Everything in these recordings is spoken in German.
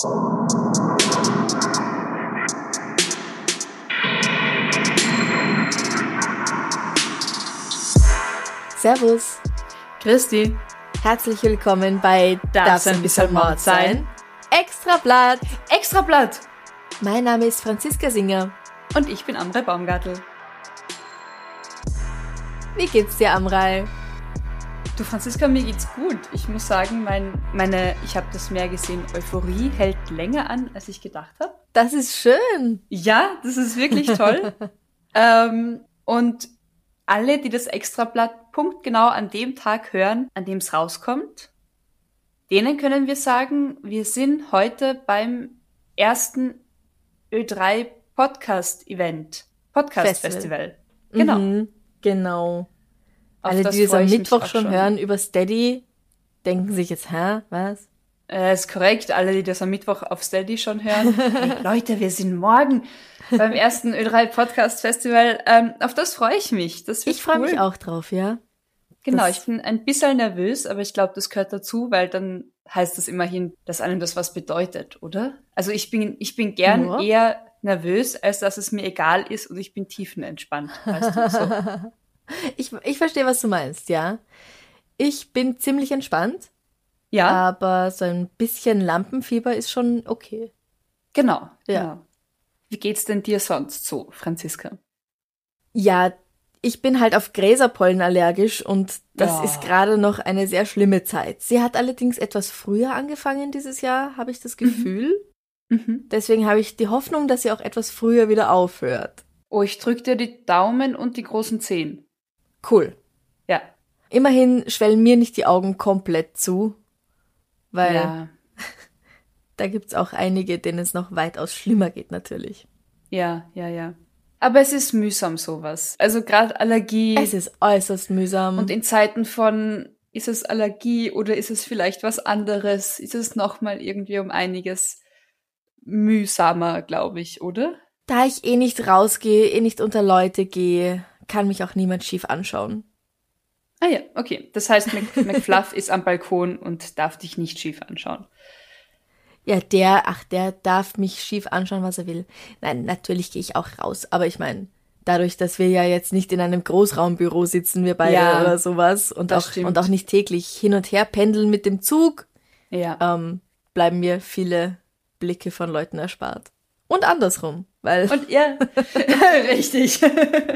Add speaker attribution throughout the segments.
Speaker 1: Servus.
Speaker 2: Christi.
Speaker 1: Herzlich willkommen bei
Speaker 2: Darf's ein bisschen Mord sein?
Speaker 1: Extra Blatt.
Speaker 2: Extra Blatt.
Speaker 1: Mein Name ist Franziska Singer.
Speaker 2: Und ich bin Amrei Baumgartel.
Speaker 1: Wie geht's dir, Amrei?
Speaker 2: Du Franziska, mir geht's gut. Ich muss sagen, mein, meine, ich habe das mehr gesehen, Euphorie hält länger an, als ich gedacht habe.
Speaker 1: Das ist schön.
Speaker 2: Ja, das ist wirklich toll. ähm, und alle, die das Extrablatt punktgenau an dem Tag hören, an dem es rauskommt, denen können wir sagen, wir sind heute beim ersten Ö3 Podcast Event, Podcast Festival.
Speaker 1: Festival. Genau. Mhm, genau. Alle, die es am Mittwoch schon, schon hören über Steady, denken sich jetzt, hä, was?
Speaker 2: Äh, ist korrekt, alle, die das am Mittwoch auf Steady schon hören. hey, Leute, wir sind morgen beim ersten Ö3 Podcast Festival. Ähm, auf das freue ich mich. Das
Speaker 1: wird ich freue cool. mich auch drauf, ja.
Speaker 2: Genau, das ich bin ein bisschen nervös, aber ich glaube, das gehört dazu, weil dann heißt das immerhin, dass einem das was bedeutet, oder? Also ich bin, ich bin gern ja. eher nervös, als dass es mir egal ist und ich bin tiefenentspannt. Weißt du, so.
Speaker 1: ich, ich verstehe, was du meinst, ja. Ich bin ziemlich entspannt.
Speaker 2: Ja.
Speaker 1: Aber so ein bisschen Lampenfieber ist schon okay.
Speaker 2: Genau. Ja. Genau. Wie geht's denn dir sonst so, Franziska?
Speaker 1: Ja, ich bin halt auf Gräserpollen allergisch und das ja. ist gerade noch eine sehr schlimme Zeit. Sie hat allerdings etwas früher angefangen dieses Jahr, habe ich das mhm. Gefühl. Mhm. Deswegen habe ich die Hoffnung, dass sie auch etwas früher wieder aufhört.
Speaker 2: Oh, ich drücke dir die Daumen und die großen Zehen.
Speaker 1: Cool.
Speaker 2: Ja.
Speaker 1: Immerhin schwellen mir nicht die Augen komplett zu, weil ja. da gibt's auch einige, denen es noch weitaus schlimmer geht natürlich.
Speaker 2: Ja, ja, ja. Aber es ist mühsam sowas. Also gerade Allergie.
Speaker 1: Es ist äußerst mühsam.
Speaker 2: Und in Zeiten von ist es Allergie oder ist es vielleicht was anderes? Ist es nochmal irgendwie um einiges mühsamer, glaube ich, oder?
Speaker 1: Da ich eh nicht rausgehe, eh nicht unter Leute gehe, kann mich auch niemand schief anschauen.
Speaker 2: Ah ja, okay. Das heißt, McFluff ist am Balkon und darf dich nicht schief anschauen.
Speaker 1: Ja, der, ach, der darf mich schief anschauen, was er will. Nein, natürlich gehe ich auch raus. Aber ich meine, dadurch, dass wir ja jetzt nicht in einem Großraumbüro sitzen, wir beide ja, oder sowas, und auch, und auch nicht täglich hin und her pendeln mit dem Zug,
Speaker 2: ja.
Speaker 1: ähm, bleiben mir viele Blicke von Leuten erspart. Und andersrum, weil.
Speaker 2: Und ja, richtig.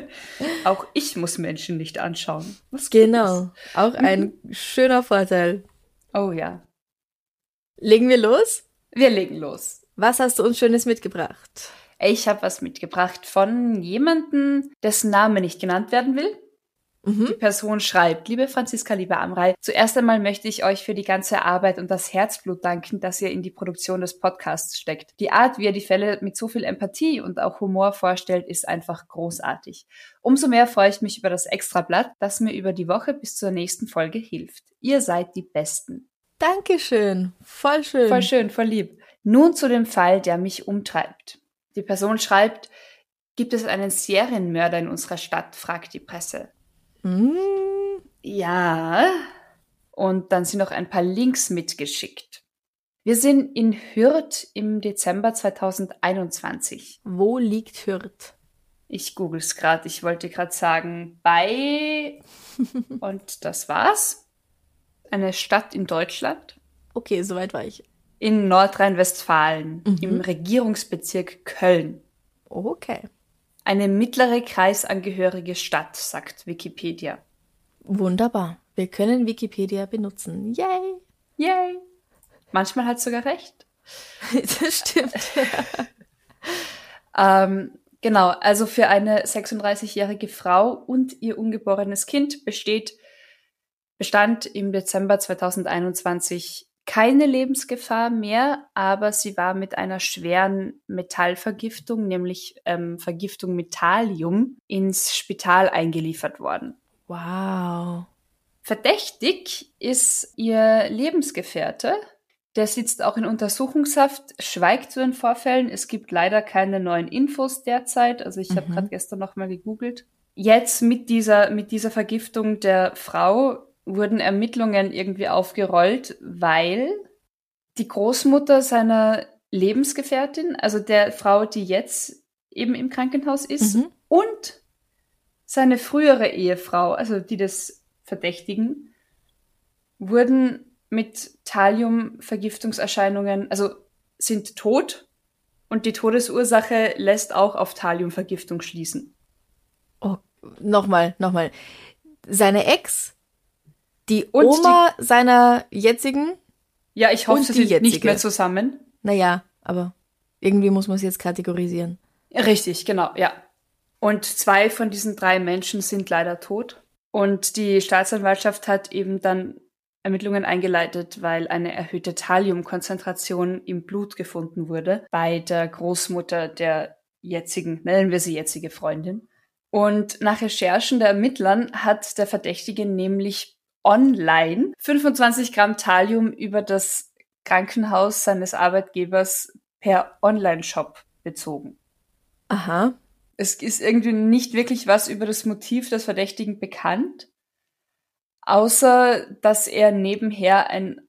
Speaker 2: auch ich muss Menschen nicht anschauen.
Speaker 1: Was genau. Auch ein mhm. schöner Vorteil.
Speaker 2: Oh ja.
Speaker 1: Legen wir los?
Speaker 2: Wir legen los.
Speaker 1: Was hast du uns Schönes mitgebracht?
Speaker 2: Ich habe was mitgebracht von jemandem, dessen Name nicht genannt werden will. Mhm. Die Person schreibt, liebe Franziska, liebe Amrei, zuerst einmal möchte ich euch für die ganze Arbeit und das Herzblut danken, das ihr in die Produktion des Podcasts steckt. Die Art, wie ihr die Fälle mit so viel Empathie und auch Humor vorstellt, ist einfach großartig. Umso mehr freue ich mich über das Extrablatt, das mir über die Woche bis zur nächsten Folge hilft. Ihr seid die Besten.
Speaker 1: Dankeschön. Voll schön.
Speaker 2: Voll schön, voll lieb. Nun zu dem Fall, der mich umtreibt. Die Person schreibt, gibt es einen Serienmörder in unserer Stadt, fragt die Presse.
Speaker 1: Mm.
Speaker 2: Ja. Und dann sind noch ein paar Links mitgeschickt. Wir sind in Hürth im Dezember 2021.
Speaker 1: Wo liegt Hürth?
Speaker 2: Ich google es gerade. Ich wollte gerade sagen, bei. Und das war's. Eine Stadt in Deutschland.
Speaker 1: Okay, soweit war ich.
Speaker 2: In Nordrhein-Westfalen, mhm. im Regierungsbezirk Köln.
Speaker 1: Okay.
Speaker 2: Eine mittlere kreisangehörige Stadt, sagt Wikipedia.
Speaker 1: Wunderbar. Wir können Wikipedia benutzen. Yay!
Speaker 2: Yay! Manchmal hat sogar recht.
Speaker 1: das stimmt.
Speaker 2: ähm, genau, also für eine 36-jährige Frau und ihr ungeborenes Kind besteht, bestand im Dezember 2021 keine Lebensgefahr mehr, aber sie war mit einer schweren Metallvergiftung, nämlich ähm, Vergiftung mit Thallium, ins Spital eingeliefert worden.
Speaker 1: Wow.
Speaker 2: Verdächtig ist ihr Lebensgefährte. Der sitzt auch in Untersuchungshaft, schweigt zu den Vorfällen. Es gibt leider keine neuen Infos derzeit. Also ich mhm. habe gerade gestern noch mal gegoogelt. Jetzt mit dieser, mit dieser Vergiftung der Frau wurden Ermittlungen irgendwie aufgerollt, weil die Großmutter seiner Lebensgefährtin, also der Frau, die jetzt eben im Krankenhaus ist, mhm. und seine frühere Ehefrau, also die des Verdächtigen, wurden mit Thallium-Vergiftungserscheinungen, also sind tot und die Todesursache lässt auch auf Thalliumvergiftung schließen.
Speaker 1: Oh, nochmal, nochmal. Seine Ex die Oma die, seiner jetzigen.
Speaker 2: Ja, ich hoffe, sie sind jetzige. nicht mehr zusammen.
Speaker 1: Naja, aber irgendwie muss man es jetzt kategorisieren.
Speaker 2: Richtig, genau, ja. Und zwei von diesen drei Menschen sind leider tot. Und die Staatsanwaltschaft hat eben dann Ermittlungen eingeleitet, weil eine erhöhte Thalliumkonzentration im Blut gefunden wurde bei der Großmutter der jetzigen, nennen wir sie jetzige Freundin. Und nach Recherchen der Ermittlern hat der Verdächtige nämlich online 25 Gramm Thallium über das Krankenhaus seines Arbeitgebers per Online-Shop bezogen.
Speaker 1: Aha.
Speaker 2: Es ist irgendwie nicht wirklich was über das Motiv des Verdächtigen bekannt, außer dass er nebenher ein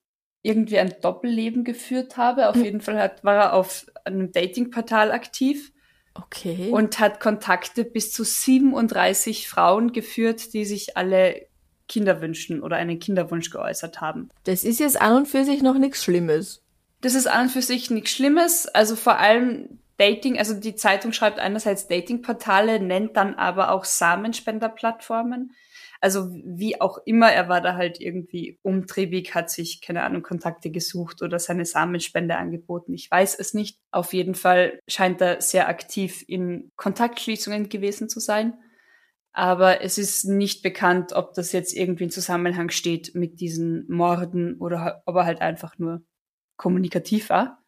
Speaker 2: irgendwie ein Doppelleben geführt habe. Auf hm. jeden Fall hat, war er auf einem Datingportal aktiv.
Speaker 1: Okay.
Speaker 2: Und hat Kontakte bis zu 37 Frauen geführt, die sich alle Kinderwünschen oder einen Kinderwunsch geäußert haben.
Speaker 1: Das ist jetzt an und für sich noch nichts Schlimmes.
Speaker 2: Das ist an und für sich nichts Schlimmes. Also vor allem Dating, also die Zeitung schreibt einerseits Datingportale, nennt dann aber auch Samenspenderplattformen. Also wie auch immer, er war da halt irgendwie umtriebig, hat sich, keine Ahnung, Kontakte gesucht oder seine Samenspende angeboten. Ich weiß es nicht. Auf jeden Fall scheint er sehr aktiv in Kontaktschließungen gewesen zu sein aber es ist nicht bekannt, ob das jetzt irgendwie in Zusammenhang steht mit diesen Morden oder ob er halt einfach nur kommunikativ war.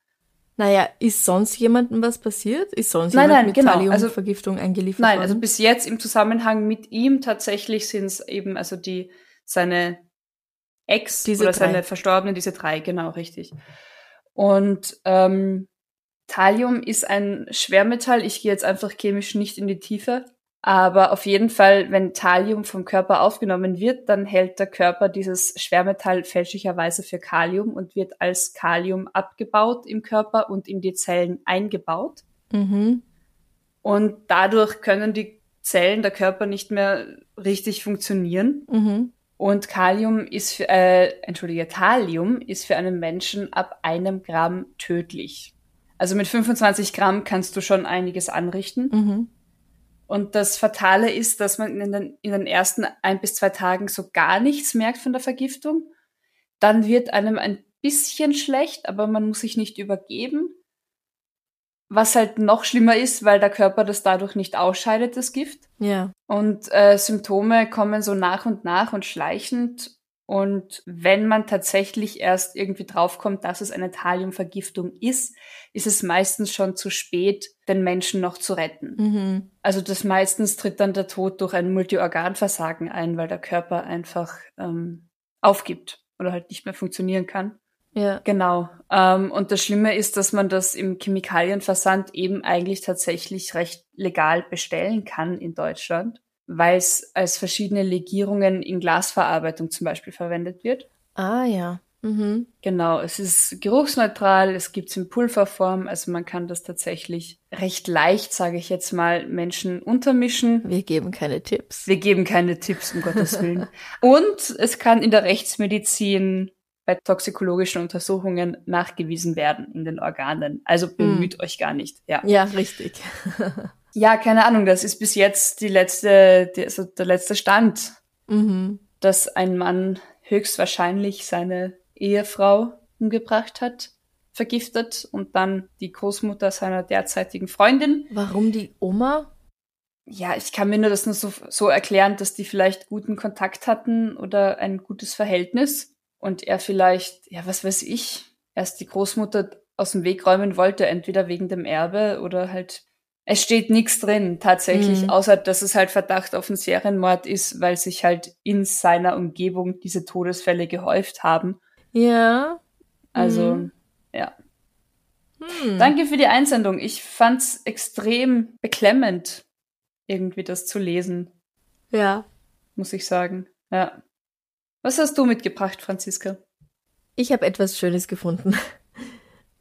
Speaker 1: Naja, ist sonst jemandem was passiert? Ist sonst nein, jemand nein, mit genau. Thalliumvergiftung also, eingeliefert
Speaker 2: nein,
Speaker 1: worden?
Speaker 2: Nein, also bis jetzt im Zusammenhang mit ihm tatsächlich sind es eben also die seine Ex diese oder drei. seine Verstorbenen, diese drei, genau, richtig. Und ähm, Thallium ist ein Schwermetall. Ich gehe jetzt einfach chemisch nicht in die Tiefe. Aber auf jeden Fall, wenn Thallium vom Körper aufgenommen wird, dann hält der Körper dieses Schwermetall fälschlicherweise für Kalium und wird als Kalium abgebaut im Körper und in die Zellen eingebaut.
Speaker 1: Mhm.
Speaker 2: Und dadurch können die Zellen der Körper nicht mehr richtig funktionieren.
Speaker 1: Mhm.
Speaker 2: Und Kalium ist für, äh, entschuldige, Thallium ist für einen Menschen ab einem Gramm tödlich. Also mit 25 Gramm kannst du schon einiges anrichten.
Speaker 1: Mhm.
Speaker 2: Und das Fatale ist, dass man in den, in den ersten ein bis zwei Tagen so gar nichts merkt von der Vergiftung. Dann wird einem ein bisschen schlecht, aber man muss sich nicht übergeben. Was halt noch schlimmer ist, weil der Körper das dadurch nicht ausscheidet, das Gift.
Speaker 1: Ja.
Speaker 2: Und äh, Symptome kommen so nach und nach und schleichend und wenn man tatsächlich erst irgendwie draufkommt, dass es eine Thalliumvergiftung ist, ist es meistens schon zu spät, den Menschen noch zu retten.
Speaker 1: Mhm.
Speaker 2: Also das meistens tritt dann der Tod durch ein Multiorganversagen ein, weil der Körper einfach ähm, aufgibt oder halt nicht mehr funktionieren kann.
Speaker 1: Ja.
Speaker 2: Genau. Ähm, und das Schlimme ist, dass man das im Chemikalienversand eben eigentlich tatsächlich recht legal bestellen kann in Deutschland weil es als verschiedene Legierungen in Glasverarbeitung zum Beispiel verwendet wird.
Speaker 1: Ah ja. Mhm.
Speaker 2: Genau, es ist geruchsneutral, es gibt es in Pulverform, also man kann das tatsächlich recht leicht, sage ich jetzt mal, Menschen untermischen.
Speaker 1: Wir geben keine Tipps.
Speaker 2: Wir geben keine Tipps, um Gottes Willen. Und es kann in der Rechtsmedizin bei toxikologischen Untersuchungen nachgewiesen werden in den Organen. Also bemüht mm. euch gar nicht. Ja,
Speaker 1: ja richtig.
Speaker 2: Ja, keine Ahnung, das ist bis jetzt die letzte, die, also der letzte Stand,
Speaker 1: mhm.
Speaker 2: dass ein Mann höchstwahrscheinlich seine Ehefrau umgebracht hat, vergiftet und dann die Großmutter seiner derzeitigen Freundin.
Speaker 1: Warum die Oma?
Speaker 2: Ja, ich kann mir nur das nur so, so erklären, dass die vielleicht guten Kontakt hatten oder ein gutes Verhältnis. und er vielleicht, ja, was weiß ich, erst die Großmutter aus dem Weg räumen wollte, entweder wegen dem Erbe oder halt es steht nichts drin tatsächlich, mhm. außer dass es halt Verdacht auf einen Serienmord ist, weil sich halt in seiner Umgebung diese Todesfälle gehäuft haben.
Speaker 1: Ja.
Speaker 2: Also, mhm. ja. Hm. Danke für die Einsendung. Ich fand's extrem beklemmend, irgendwie das zu lesen.
Speaker 1: Ja.
Speaker 2: Muss ich sagen. Ja. Was hast du mitgebracht, Franziska?
Speaker 1: Ich habe etwas Schönes gefunden.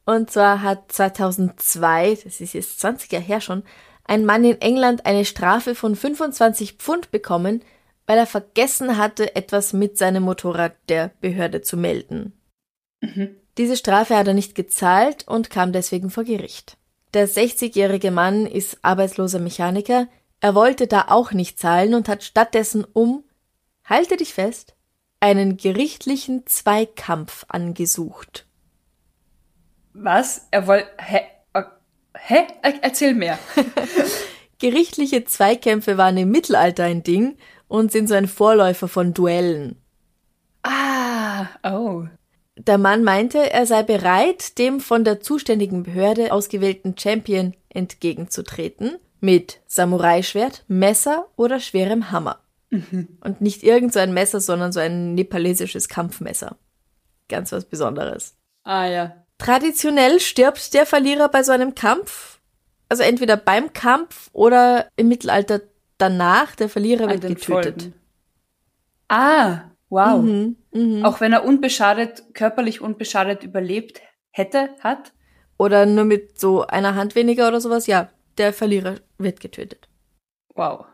Speaker 1: Und zwar hat 2002, das ist jetzt 20 Jahre her schon, ein Mann in England eine Strafe von 25 Pfund bekommen, weil er vergessen hatte, etwas mit seinem Motorrad der Behörde zu melden. Mhm. Diese Strafe hat er nicht gezahlt und kam deswegen vor Gericht. Der 60-jährige Mann ist arbeitsloser Mechaniker, er wollte da auch nicht zahlen und hat stattdessen um, halte dich fest, einen gerichtlichen Zweikampf angesucht.
Speaker 2: Was? Er wollte. Hä? Hä? Erzähl mehr.
Speaker 1: Gerichtliche Zweikämpfe waren im Mittelalter ein Ding und sind so ein Vorläufer von Duellen.
Speaker 2: Ah, oh.
Speaker 1: Der Mann meinte, er sei bereit, dem von der zuständigen Behörde ausgewählten Champion entgegenzutreten, mit Samurai-Schwert, Messer oder schwerem Hammer. Mhm. Und nicht irgend so ein Messer, sondern so ein nepalesisches Kampfmesser. Ganz was Besonderes.
Speaker 2: Ah ja.
Speaker 1: Traditionell stirbt der Verlierer bei so einem Kampf. Also entweder beim Kampf oder im Mittelalter danach. Der Verlierer wird getötet. Folgen.
Speaker 2: Ah, wow. Mhm, mh. Auch wenn er unbeschadet, körperlich unbeschadet überlebt hätte, hat.
Speaker 1: Oder nur mit so einer Hand weniger oder sowas, ja. Der Verlierer wird getötet.
Speaker 2: Wow.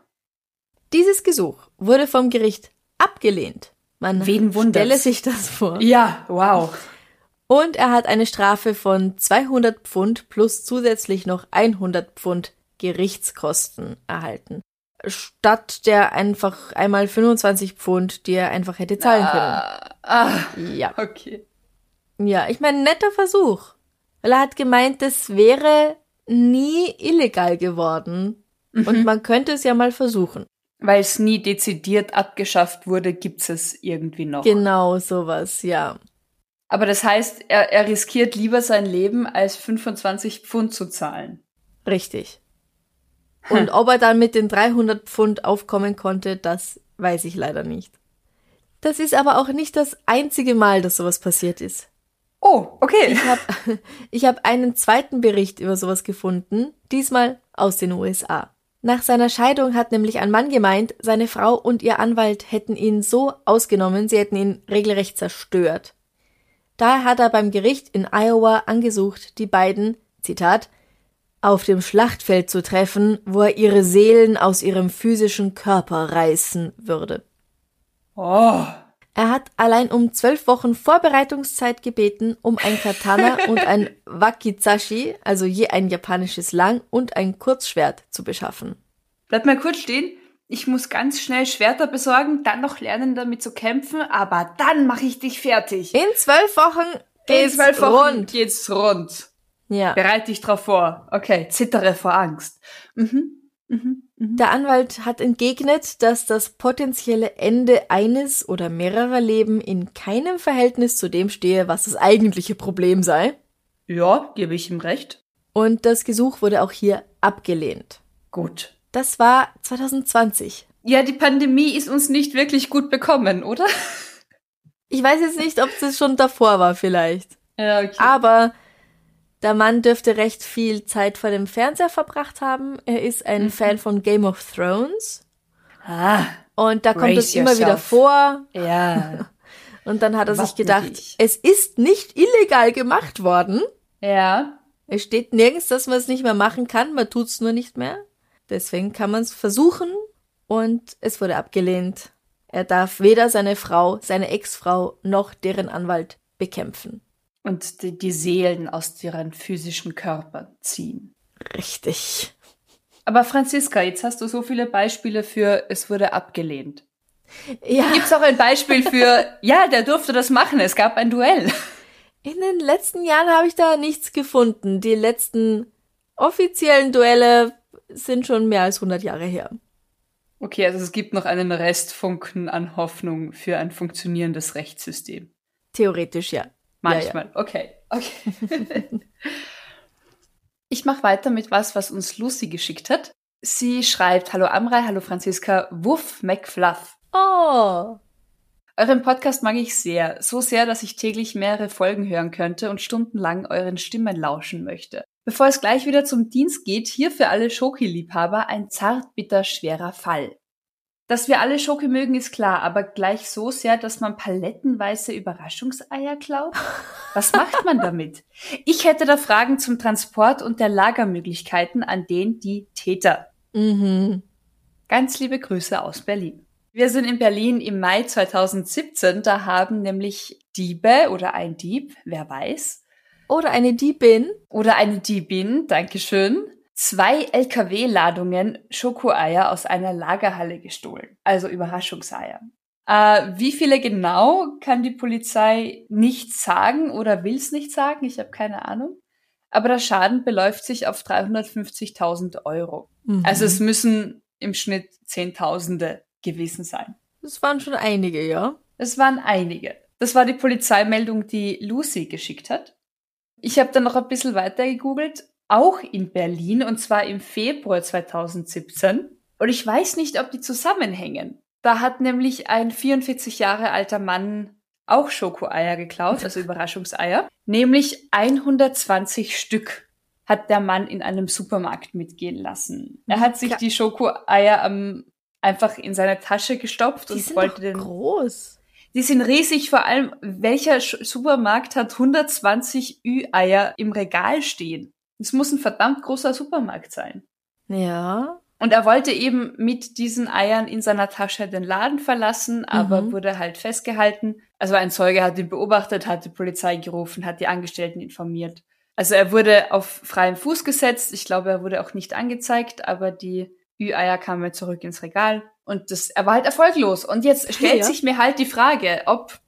Speaker 1: Dieses Gesuch wurde vom Gericht abgelehnt. Man
Speaker 2: Wen
Speaker 1: stelle sich das vor.
Speaker 2: Ja, wow.
Speaker 1: Und er hat eine Strafe von 200 Pfund plus zusätzlich noch 100 Pfund Gerichtskosten erhalten. Statt der einfach einmal 25 Pfund, die er einfach hätte zahlen können.
Speaker 2: Ah, ah,
Speaker 1: ja.
Speaker 2: Okay.
Speaker 1: Ja, ich meine, netter Versuch. Weil er hat gemeint, das wäre nie illegal geworden. Mhm. Und man könnte es ja mal versuchen.
Speaker 2: Weil es nie dezidiert abgeschafft wurde, gibt's es irgendwie noch.
Speaker 1: Genau, sowas, ja.
Speaker 2: Aber das heißt, er, er riskiert lieber sein Leben, als 25 Pfund zu zahlen.
Speaker 1: Richtig. Und hm. ob er dann mit den 300 Pfund aufkommen konnte, das weiß ich leider nicht. Das ist aber auch nicht das einzige Mal, dass sowas passiert ist.
Speaker 2: Oh, okay.
Speaker 1: Ich habe ich hab einen zweiten Bericht über sowas gefunden, diesmal aus den USA. Nach seiner Scheidung hat nämlich ein Mann gemeint, seine Frau und ihr Anwalt hätten ihn so ausgenommen, sie hätten ihn regelrecht zerstört. Daher hat er beim Gericht in Iowa angesucht, die beiden, Zitat, auf dem Schlachtfeld zu treffen, wo er ihre Seelen aus ihrem physischen Körper reißen würde.
Speaker 2: Oh.
Speaker 1: Er hat allein um zwölf Wochen Vorbereitungszeit gebeten, um ein Katana und ein Wakizashi, also je ein japanisches Lang- und ein Kurzschwert zu beschaffen.
Speaker 2: Bleib mal kurz stehen ich muss ganz schnell Schwerter besorgen, dann noch lernen, damit zu kämpfen, aber dann mache ich dich fertig.
Speaker 1: In zwölf Wochen geht's In zwölf Wochen rund.
Speaker 2: geht's rund.
Speaker 1: Ja.
Speaker 2: Bereit dich drauf vor. Okay, zittere vor Angst. Mhm.
Speaker 1: Mhm. Mhm. Der Anwalt hat entgegnet, dass das potenzielle Ende eines oder mehrerer Leben in keinem Verhältnis zu dem stehe, was das eigentliche Problem sei.
Speaker 2: Ja, gebe ich ihm recht.
Speaker 1: Und das Gesuch wurde auch hier abgelehnt.
Speaker 2: Gut.
Speaker 1: Das war 2020.
Speaker 2: Ja, die Pandemie ist uns nicht wirklich gut bekommen, oder?
Speaker 1: Ich weiß jetzt nicht, ob das schon davor war vielleicht.
Speaker 2: Ja, okay.
Speaker 1: Aber der Mann dürfte recht viel Zeit vor dem Fernseher verbracht haben. Er ist ein mhm. Fan von Game of Thrones.
Speaker 2: Ah.
Speaker 1: Und da kommt es immer wieder vor.
Speaker 2: Ja.
Speaker 1: Und dann hat er sich gedacht, es ist nicht illegal gemacht worden.
Speaker 2: Ja.
Speaker 1: Es steht nirgends, dass man es nicht mehr machen kann, man tut's nur nicht mehr. Deswegen kann man es versuchen und es wurde abgelehnt. Er darf weder seine Frau, seine Ex-Frau noch deren Anwalt bekämpfen.
Speaker 2: Und die, die Seelen aus deren physischen Körper ziehen.
Speaker 1: Richtig.
Speaker 2: Aber Franziska, jetzt hast du so viele Beispiele für es wurde abgelehnt.
Speaker 1: Ja.
Speaker 2: Gibt es auch ein Beispiel für, ja, der durfte das machen, es gab ein Duell?
Speaker 1: In den letzten Jahren habe ich da nichts gefunden. Die letzten offiziellen Duelle sind schon mehr als 100 Jahre her.
Speaker 2: Okay, also es gibt noch einen Restfunken an Hoffnung für ein funktionierendes Rechtssystem.
Speaker 1: Theoretisch ja.
Speaker 2: Manchmal, ja, ja. okay. okay. ich mache weiter mit was, was uns Lucy geschickt hat. Sie schreibt, hallo Amrei, hallo Franziska, Wuff McFluff.
Speaker 1: Oh.
Speaker 2: Euren Podcast mag ich sehr, so sehr, dass ich täglich mehrere Folgen hören könnte und stundenlang euren Stimmen lauschen möchte. Bevor es gleich wieder zum Dienst geht, hier für alle Schoki-Liebhaber ein zartbitter schwerer Fall. Dass wir alle Schoki mögen, ist klar, aber gleich so sehr, dass man palettenweise Überraschungseier klaut? Was macht man damit? Ich hätte da Fragen zum Transport und der Lagermöglichkeiten an den die Täter.
Speaker 1: Mhm.
Speaker 2: Ganz liebe Grüße aus Berlin. Wir sind in Berlin im Mai 2017. Da haben nämlich Diebe oder ein Dieb, wer weiß.
Speaker 1: Oder eine Diebin.
Speaker 2: Oder eine Diebin, Dankeschön. Zwei LKW-Ladungen Schokoeier aus einer Lagerhalle gestohlen. Also Überraschungseier. Äh, wie viele genau kann die Polizei nicht sagen oder will es nicht sagen? Ich habe keine Ahnung. Aber der Schaden beläuft sich auf 350.000 Euro. Mhm. Also es müssen im Schnitt Zehntausende gewesen sein.
Speaker 1: Das waren schon einige, ja?
Speaker 2: Es waren einige. Das war die Polizeimeldung, die Lucy geschickt hat. Ich habe dann noch ein bisschen weiter gegoogelt, auch in Berlin, und zwar im Februar 2017. Und ich weiß nicht, ob die zusammenhängen. Da hat nämlich ein 44 Jahre alter Mann auch Schokoeier geklaut, also Überraschungseier. Nämlich 120 Stück hat der Mann in einem Supermarkt mitgehen lassen. Er hat sich die Schokoeier am einfach in seine Tasche gestopft
Speaker 1: die
Speaker 2: und wollte den.
Speaker 1: groß.
Speaker 2: Die sind riesig, vor allem welcher Supermarkt hat 120 Ü-Eier im Regal stehen? Es muss ein verdammt großer Supermarkt sein.
Speaker 1: Ja.
Speaker 2: Und er wollte eben mit diesen Eiern in seiner Tasche den Laden verlassen, aber
Speaker 1: Mhm.
Speaker 2: wurde halt festgehalten. Also ein Zeuge hat ihn beobachtet, hat die Polizei gerufen, hat die Angestellten informiert. Also er wurde auf freien Fuß gesetzt. Ich glaube, er wurde auch nicht angezeigt, aber die Ü-Eier kamen zurück ins Regal und das, er war halt erfolglos. Und jetzt stellt
Speaker 1: Ja.
Speaker 2: sich mir halt die Frage, ob,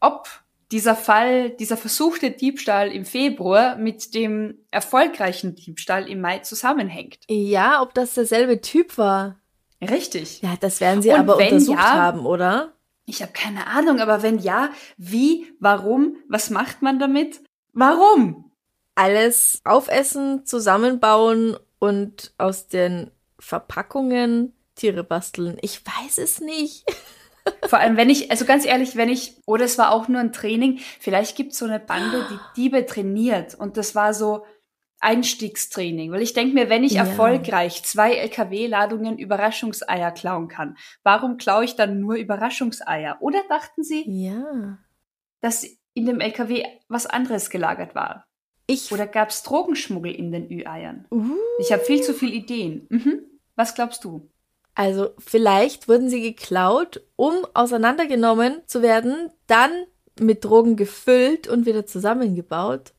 Speaker 2: ob dieser Fall, dieser versuchte Diebstahl im Februar mit dem erfolgreichen Diebstahl im Mai zusammenhängt.
Speaker 1: Ja, ob das derselbe Typ war.
Speaker 2: Richtig.
Speaker 1: Ja, das werden sie
Speaker 2: Und
Speaker 1: aber untersucht
Speaker 2: ja-
Speaker 1: haben, oder?
Speaker 2: Ich habe keine Ahnung, aber wenn ja, wie, warum, was macht man damit? Warum?
Speaker 1: Alles aufessen, zusammenbauen und aus den Verpackungen Tiere basteln. Ich weiß es nicht.
Speaker 2: Vor allem, wenn ich, also ganz ehrlich, wenn ich, oder es war auch nur ein Training, vielleicht gibt es so eine Bande, die Diebe trainiert und das war so Einstiegstraining. Weil ich denke mir, wenn ich
Speaker 1: Ja.
Speaker 2: erfolgreich zwei LKW-Ladungen Überraschungseier klauen kann, warum klaue ich dann nur Überraschungseier? Oder dachten sie,
Speaker 1: Ja.
Speaker 2: dass in dem LKW was anderes gelagert war?
Speaker 1: Ich.
Speaker 2: Oder gab es Drogenschmuggel in den Ü-Eiern?
Speaker 1: Uh.
Speaker 2: Ich habe viel zu viele Ideen. Mhm. Was glaubst du?
Speaker 1: Also vielleicht wurden sie geklaut, um auseinandergenommen zu werden, dann mit Drogen gefüllt und wieder zusammengebaut,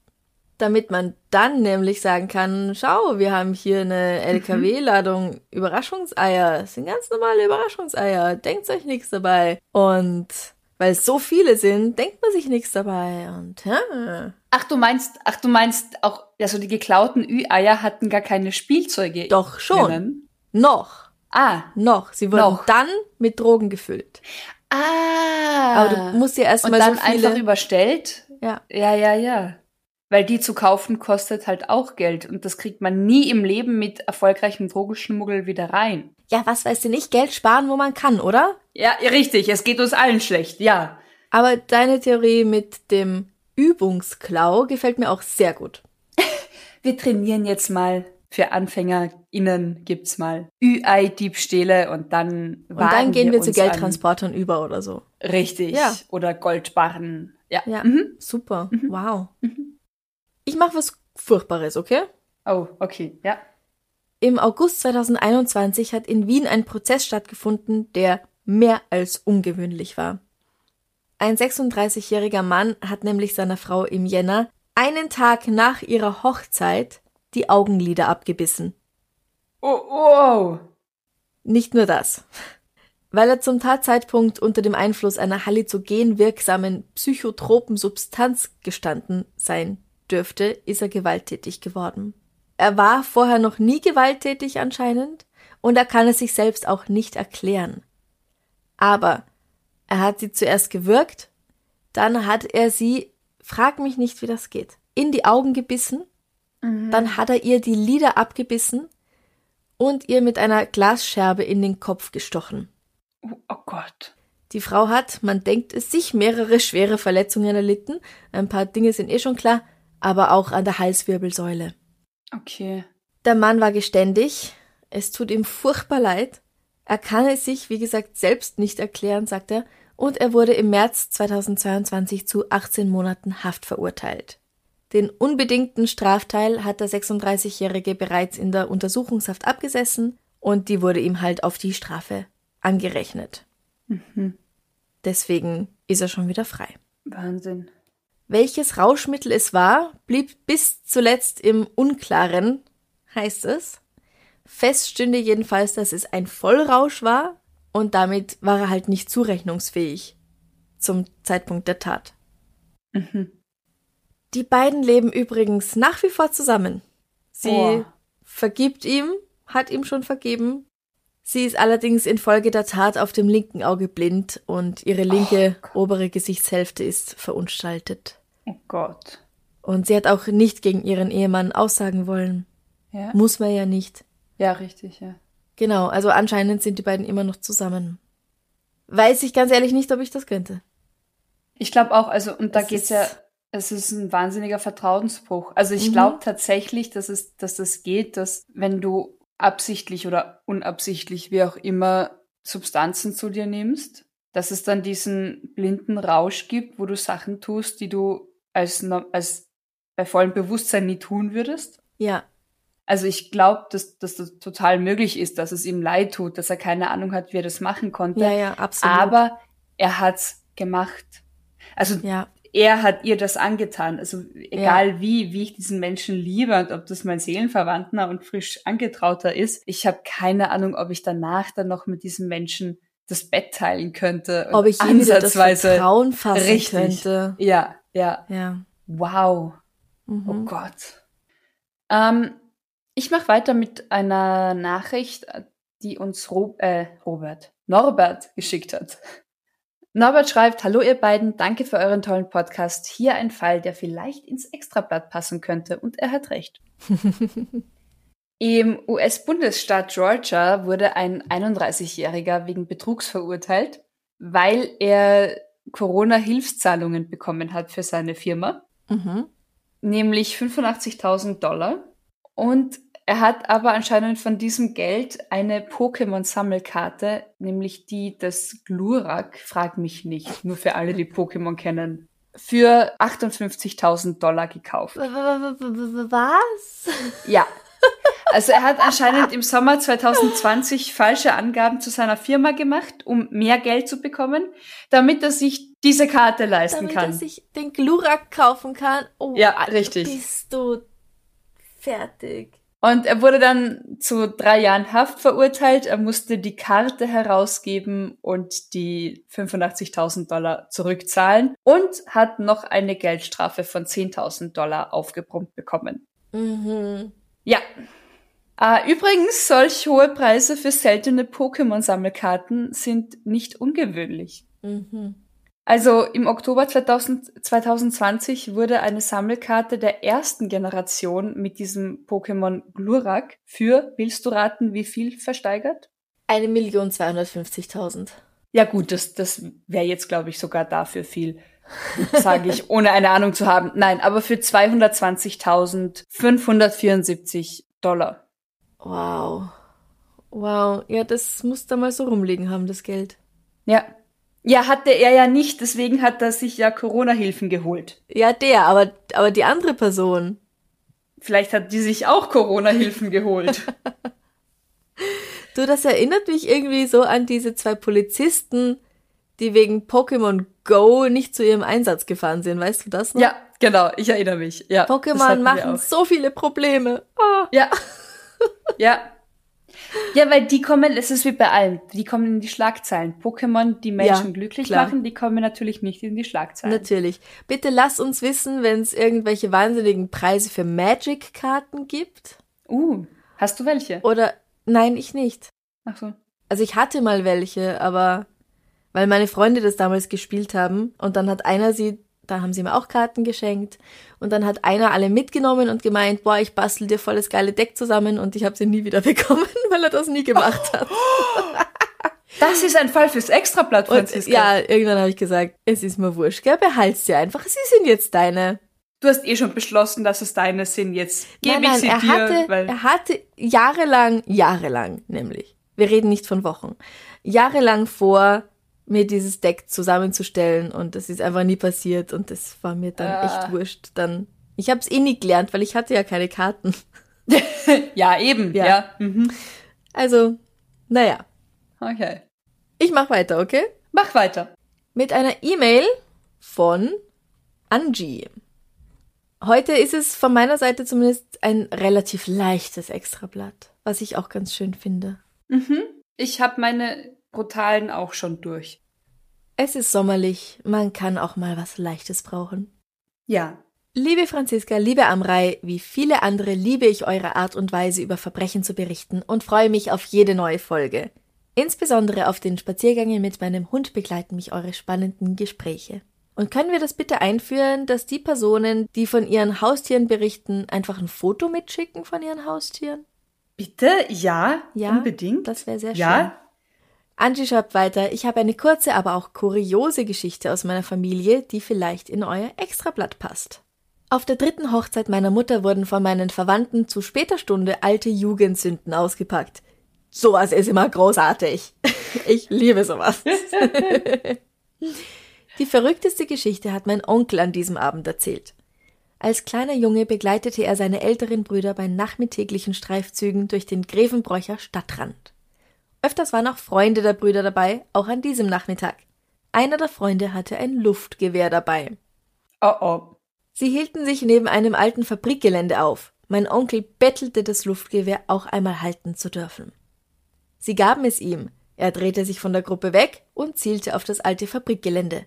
Speaker 1: damit man dann nämlich sagen kann, schau, wir haben hier eine LKW-Ladung Überraschungseier. Das sind ganz normale Überraschungseier. Denkt euch nichts dabei. Und weil es so viele sind, denkt man sich nichts dabei. Und ja.
Speaker 2: Ach, du meinst, ach, du meinst auch, also die geklauten Ü-Eier hatten gar keine Spielzeuge.
Speaker 1: Doch schon.
Speaker 2: drinnen.
Speaker 1: Noch.
Speaker 2: Ah.
Speaker 1: Noch. Sie wurden
Speaker 2: Noch.
Speaker 1: dann mit Drogen gefüllt.
Speaker 2: Ah.
Speaker 1: Aber du musst dir erstmal
Speaker 2: dann
Speaker 1: so viele.
Speaker 2: einfach überstellt.
Speaker 1: ja.
Speaker 2: Ja, ja, ja. Weil die zu kaufen kostet halt auch Geld und das kriegt man nie im Leben mit erfolgreichem Drogenschmuggel wieder rein.
Speaker 1: Ja, was weißt du nicht? Geld sparen, wo man kann, oder?
Speaker 2: Ja, richtig, es geht uns allen schlecht, ja.
Speaker 1: Aber deine Theorie mit dem Übungsklau gefällt mir auch sehr gut.
Speaker 2: Wir trainieren jetzt mal. Für AnfängerInnen gibt's mal Ü-Ei-Diebstähle und dann
Speaker 1: Und dann gehen wir zu
Speaker 2: uns an-
Speaker 1: Geldtransportern über oder so.
Speaker 2: Richtig.
Speaker 1: Ja.
Speaker 2: Oder Goldbarren. Ja.
Speaker 1: Ja,
Speaker 2: Mhm.
Speaker 1: super. Wow. Ich mache was Furchtbares, okay?
Speaker 2: Oh, okay. Ja.
Speaker 1: Im August 2021 hat in Wien ein Prozess stattgefunden, der mehr als ungewöhnlich war. Ein 36-jähriger Mann hat nämlich seiner Frau im Jänner einen Tag nach ihrer Hochzeit die Augenlider abgebissen.
Speaker 2: Oh, wow.
Speaker 1: Nicht nur das. Weil er zum Tatzeitpunkt unter dem Einfluss einer halluzogen wirksamen psychotropen Substanz gestanden sein dürfte, ist er gewalttätig geworden. Er war vorher noch nie gewalttätig anscheinend und er kann es sich selbst auch nicht erklären. Aber er hat sie zuerst gewürgt, Dann hat er sie, frag mich nicht, wie das geht, in die Augen gebissen. Mhm. Dann hat er ihr die Lider abgebissen und ihr mit einer Glasscherbe in den Kopf gestochen.
Speaker 2: Oh, oh Gott.
Speaker 1: Die Frau hat, man denkt es sich, mehrere schwere Verletzungen erlitten. Ein paar Dinge sind eh schon klar, aber auch an der Halswirbelsäule.
Speaker 2: Okay.
Speaker 1: Der Mann war geständig. Es tut ihm furchtbar leid. Er kann es sich, wie gesagt, selbst nicht erklären, sagt er, und er wurde im März 2022 zu 18 Monaten Haft verurteilt. Den unbedingten Strafteil hat der 36-Jährige bereits in der Untersuchungshaft abgesessen und die wurde ihm halt auf die Strafe angerechnet. Mhm. Deswegen ist er schon wieder frei.
Speaker 2: Wahnsinn.
Speaker 1: Welches Rauschmittel es war, blieb bis zuletzt im Unklaren, heißt es. Fest stünde jedenfalls, dass es ein Vollrausch war und damit war er halt nicht zurechnungsfähig zum Zeitpunkt der Tat. Mhm. Die beiden leben übrigens nach wie vor zusammen. Sie oh. vergibt ihm, hat ihm schon vergeben. Sie ist allerdings infolge der Tat auf dem linken Auge blind und ihre linke oh obere Gesichtshälfte ist verunstaltet.
Speaker 2: Oh Gott.
Speaker 1: Und sie hat auch nicht gegen ihren Ehemann aussagen wollen. Ja. Muss man ja nicht.
Speaker 2: Ja, richtig, ja.
Speaker 1: Genau, also anscheinend sind die beiden immer noch zusammen. Weiß ich ganz ehrlich nicht, ob ich das könnte.
Speaker 2: Ich glaube auch, also, und da es geht's ja, es ist ein wahnsinniger Vertrauensbruch. Also ich mhm. glaube tatsächlich, dass es, dass das geht, dass wenn du absichtlich oder unabsichtlich, wie auch immer, Substanzen zu dir nimmst, dass es dann diesen blinden Rausch gibt, wo du Sachen tust, die du als, als bei vollem Bewusstsein nie tun würdest.
Speaker 1: Ja.
Speaker 2: Also ich glaube, dass, dass das total möglich ist, dass es ihm leid tut, dass er keine Ahnung hat, wie er das machen konnte.
Speaker 1: Ja, ja, absolut.
Speaker 2: Aber er hat's gemacht. Also ja. Er hat ihr das angetan. Also egal ja. wie, wie ich diesen Menschen liebe und ob das mein Seelenverwandter und frisch angetrauter ist, ich habe keine Ahnung, ob ich danach dann noch mit diesem Menschen das Bett teilen könnte.
Speaker 1: Ob ich ihm das Vertrauen fassen richtig. könnte.
Speaker 2: Ja, ja.
Speaker 1: Ja.
Speaker 2: Wow. Mhm. Oh Gott. Ähm, ich mache weiter mit einer Nachricht, die uns Ro äh, Robert, Norbert geschickt hat. Norbert schreibt, hallo ihr beiden, danke für euren tollen Podcast. Hier ein Fall, der vielleicht ins Extrablatt passen könnte und er hat recht. Im US-Bundesstaat Georgia wurde ein 31-Jähriger wegen Betrugs verurteilt, weil er Corona-Hilfszahlungen bekommen hat für seine Firma, mhm. nämlich 85.000 Dollar. Und er hat aber anscheinend von diesem Geld eine Pokémon-Sammelkarte, nämlich die des Glurak, frag mich nicht, nur für alle, die Pokémon kennen, für 58.000 Dollar gekauft.
Speaker 1: Was?
Speaker 2: Ja. Also er hat anscheinend im Sommer 2020 falsche Angaben zu seiner Firma gemacht, um mehr Geld zu bekommen, damit er sich diese Karte leisten
Speaker 1: damit
Speaker 2: kann.
Speaker 1: Damit er sich den Glurak kaufen kann.
Speaker 2: Oh, ja, richtig.
Speaker 1: Bist du fertig.
Speaker 2: Und er wurde dann zu drei Jahren Haft verurteilt. Er musste die Karte herausgeben und die 85.000 Dollar zurückzahlen und hat noch eine Geldstrafe von 10.000 Dollar aufgebrummt bekommen. Mhm. Ja. Äh, übrigens, solch hohe Preise für seltene Pokémon-Sammelkarten sind nicht ungewöhnlich. Mhm. Also im Oktober 2000, 2020 wurde eine Sammelkarte der ersten Generation mit diesem Pokémon Glurak für, willst du raten, wie viel versteigert?
Speaker 1: Eine Million zweihundertfünfzigtausend.
Speaker 2: Ja gut, das, das wäre jetzt, glaube ich, sogar dafür viel, sage ich, ohne eine Ahnung zu haben. Nein, aber für 220.574 Dollar.
Speaker 1: Wow. Wow, ja, das muss da mal so rumliegen haben, das Geld.
Speaker 2: Ja, ja, hatte er ja nicht, deswegen hat er sich ja Corona-Hilfen geholt.
Speaker 1: Ja, der, aber, aber die andere Person.
Speaker 2: Vielleicht hat die sich auch Corona-Hilfen geholt.
Speaker 1: du, das erinnert mich irgendwie so an diese zwei Polizisten, die wegen Pokémon Go nicht zu ihrem Einsatz gefahren sind. Weißt du das noch?
Speaker 2: Ja, genau, ich erinnere mich. Ja,
Speaker 1: Pokémon machen so viele Probleme.
Speaker 2: Oh. Ja. ja, ja, weil die kommen, es ist wie bei allen, die kommen in die Schlagzeilen. Pokémon, die Menschen ja, glücklich klar. machen, die kommen natürlich nicht in die Schlagzeilen.
Speaker 1: Natürlich. Bitte lass uns wissen, wenn es irgendwelche wahnsinnigen Preise für Magic-Karten gibt.
Speaker 2: Uh, hast du welche?
Speaker 1: Oder, nein, ich nicht.
Speaker 2: Ach so.
Speaker 1: Also ich hatte mal welche, aber weil meine Freunde das damals gespielt haben und dann hat einer sie, da haben sie mir auch Karten geschenkt und dann hat einer alle mitgenommen und gemeint, boah, ich bastel dir volles geile Deck zusammen und ich habe sie nie wieder bekommen, weil er das nie gemacht hat.
Speaker 2: Das ist ein Fall fürs Extrablatt, Franziska.
Speaker 1: Und, ja, irgendwann habe ich gesagt, es ist mir wurscht, gell, behalt's dir einfach, sie sind jetzt deine.
Speaker 2: Du hast eh schon beschlossen, dass es deine sind, jetzt gebe
Speaker 1: nein, nein,
Speaker 2: ich sie
Speaker 1: er
Speaker 2: dir.
Speaker 1: Hatte,
Speaker 2: weil
Speaker 1: er hatte jahrelang, jahrelang nämlich, wir reden nicht von Wochen, jahrelang vor, mir dieses Deck zusammenzustellen und das ist einfach nie passiert und das war mir dann
Speaker 2: Ah.
Speaker 1: echt wurscht. Dann, ich habe es eh nie gelernt, weil ich hatte ja keine Karten.
Speaker 2: ja, eben,
Speaker 1: Ja.
Speaker 2: ja. Mhm.
Speaker 1: Also, naja,
Speaker 2: Okay.
Speaker 1: ich mach weiter, okay?
Speaker 2: Mach weiter.
Speaker 1: Mit einer E-Mail von Angie. Heute ist es von meiner Seite zumindest ein relativ leichtes Extrablatt, was ich auch ganz schön finde.
Speaker 2: Mhm. Ich habe meine brutalen auch schon durch.
Speaker 1: Es ist sommerlich, man kann auch mal was Leichtes brauchen.
Speaker 2: Ja.
Speaker 1: Liebe Franziska, liebe Amrei, wie viele andere liebe ich eure Art und Weise über Verbrechen zu berichten und freue mich auf jede neue Folge. Insbesondere auf den Spaziergängen mit meinem Hund begleiten mich eure spannenden Gespräche. Und können wir das bitte einführen, dass die Personen, die von ihren Haustieren berichten, einfach ein Foto mitschicken von ihren Haustieren?
Speaker 2: Bitte? Ja,
Speaker 1: Ja,
Speaker 2: unbedingt.
Speaker 1: Das wäre sehr schön.
Speaker 2: ja.
Speaker 1: Angie schreibt weiter, ich habe eine kurze, aber auch kuriose Geschichte aus meiner Familie, die vielleicht in euer Extrablatt passt. Auf der dritten Hochzeit meiner Mutter wurden von meinen Verwandten zu später Stunde alte Jugendsünden ausgepackt. Sowas ist immer großartig. Ich liebe sowas. Die verrückteste Geschichte hat mein Onkel an diesem Abend erzählt. Als kleiner Junge begleitete er seine älteren Brüder bei nachmittäglichen Streifzügen durch den Grevenbrocher Stadtrand. Öfters waren auch Freunde der Brüder dabei, auch an diesem Nachmittag. Einer der Freunde hatte ein Luftgewehr dabei.
Speaker 2: Oh oh.
Speaker 1: Sie hielten sich neben einem alten Fabrikgelände auf. Mein Onkel bettelte das Luftgewehr auch einmal halten zu dürfen. Sie gaben es ihm. Er drehte sich von der Gruppe weg und zielte auf das alte Fabrikgelände.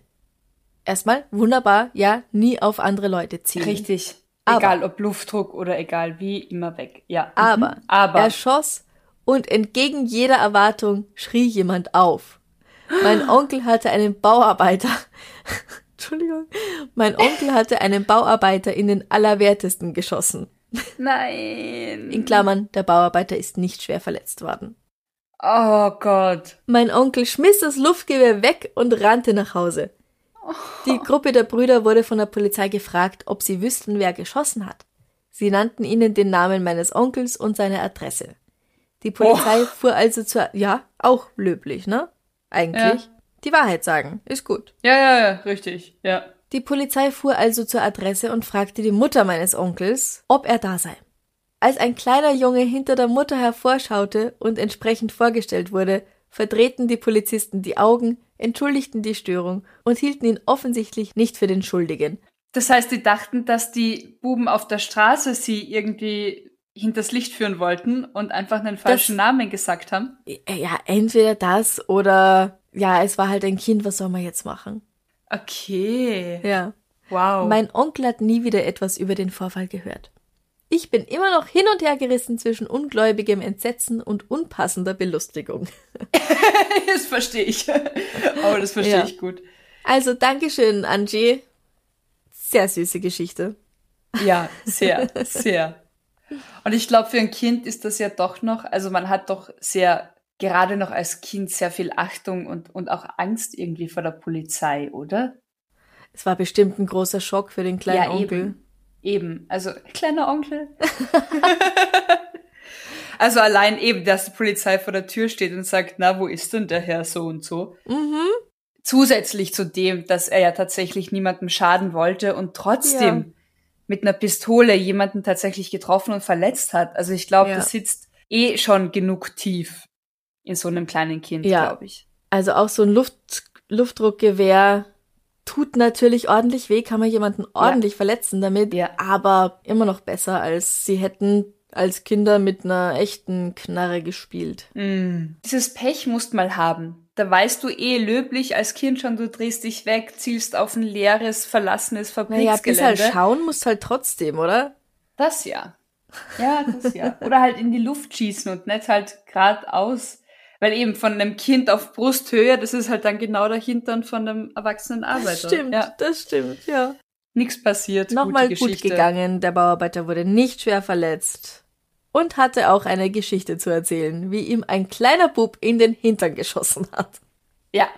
Speaker 1: Erstmal wunderbar, ja, nie auf andere Leute zielen.
Speaker 2: Richtig.
Speaker 1: Aber-
Speaker 2: egal ob Luftdruck oder egal wie, immer weg. Ja. Mhm.
Speaker 1: Aber,
Speaker 2: Aber.
Speaker 1: er schoss und entgegen jeder Erwartung schrie jemand auf. Mein Onkel hatte einen Bauarbeiter. Entschuldigung. Mein Onkel hatte einen Bauarbeiter in den Allerwertesten geschossen.
Speaker 2: Nein.
Speaker 1: In Klammern, der Bauarbeiter ist nicht schwer verletzt worden.
Speaker 2: Oh Gott.
Speaker 1: Mein Onkel schmiss das Luftgewehr weg und rannte nach Hause. Die Gruppe der Brüder wurde von der Polizei gefragt, ob sie wüssten, wer geschossen hat. Sie nannten ihnen den Namen meines Onkels und seine Adresse. Die Polizei fuhr also zur, ja, auch löblich, ne? Eigentlich.
Speaker 2: Ja.
Speaker 1: Die Wahrheit sagen, ist gut.
Speaker 2: Ja, ja, ja, richtig. Ja.
Speaker 1: Die Polizei fuhr also zur Adresse und fragte die Mutter meines Onkels, ob er da sei. Als ein kleiner Junge hinter der Mutter hervorschaute und entsprechend vorgestellt wurde, verdrehten die Polizisten die Augen, entschuldigten die Störung und hielten ihn offensichtlich nicht für den Schuldigen.
Speaker 2: Das heißt, die dachten, dass die Buben auf der Straße sie irgendwie hinters Licht führen wollten und einfach einen falschen Namen gesagt haben.
Speaker 1: Ja, entweder das oder ja, es war halt ein Kind, was soll man jetzt machen?
Speaker 2: Okay.
Speaker 1: Ja.
Speaker 2: Wow.
Speaker 1: Mein Onkel hat nie wieder etwas über den Vorfall gehört. Ich bin immer noch hin und her gerissen zwischen ungläubigem Entsetzen und unpassender Belustigung.
Speaker 2: das verstehe ich. Aber das verstehe
Speaker 1: Ja.
Speaker 2: ich gut.
Speaker 1: Also, Dankeschön, Angie. Sehr süße Geschichte.
Speaker 2: Ja, sehr, sehr. Und ich glaube, für ein Kind ist das ja doch noch, also man hat doch sehr, gerade noch als Kind sehr viel Achtung und, und auch Angst irgendwie vor der Polizei, oder?
Speaker 1: Es war bestimmt ein großer Schock für den kleinen
Speaker 2: ja,
Speaker 1: Onkel.
Speaker 2: eben. Eben. Also, kleiner Onkel. also allein eben, dass die Polizei vor der Tür steht und sagt, na, wo ist denn der Herr so und so?
Speaker 1: Mhm.
Speaker 2: Zusätzlich zu dem, dass er ja tatsächlich niemandem schaden wollte und trotzdem
Speaker 1: Ja.
Speaker 2: Mit einer Pistole jemanden tatsächlich getroffen und verletzt hat. Also ich glaube,
Speaker 1: Ja.
Speaker 2: das sitzt eh schon genug tief in so einem kleinen Kind,
Speaker 1: Ja.
Speaker 2: glaube ich.
Speaker 1: Also auch so ein Luft, Luftdruckgewehr tut natürlich ordentlich weh, kann man jemanden ordentlich verletzen damit,
Speaker 2: Ja.
Speaker 1: aber immer noch besser, als sie hätten als Kinder mit einer echten Knarre gespielt.
Speaker 2: Mm. Dieses Pech musst mal haben. Da weißt du eh löblich als Kind schon, du drehst dich weg, zielst auf ein leeres, verlassenes
Speaker 1: Naja,
Speaker 2: Fabriksgelände.
Speaker 1: bis halt schauen musst halt trotzdem, oder?
Speaker 2: Das ja. Ja, das ja. Oder halt in die Luft schießen und nicht halt geradeaus. Weil eben von einem Kind auf Brusthöhe, das ist halt dann genau der Hintern von einem erwachsenen Arbeiter.
Speaker 1: Das stimmt,
Speaker 2: ja.
Speaker 1: das stimmt, ja.
Speaker 2: Nichts passiert.
Speaker 1: Nochmal gut gegangen. Der Bauarbeiter wurde nicht schwer verletzt und hatte auch eine Geschichte zu erzählen, wie ihm ein kleiner Bub in den Hintern geschossen hat.
Speaker 2: Ja.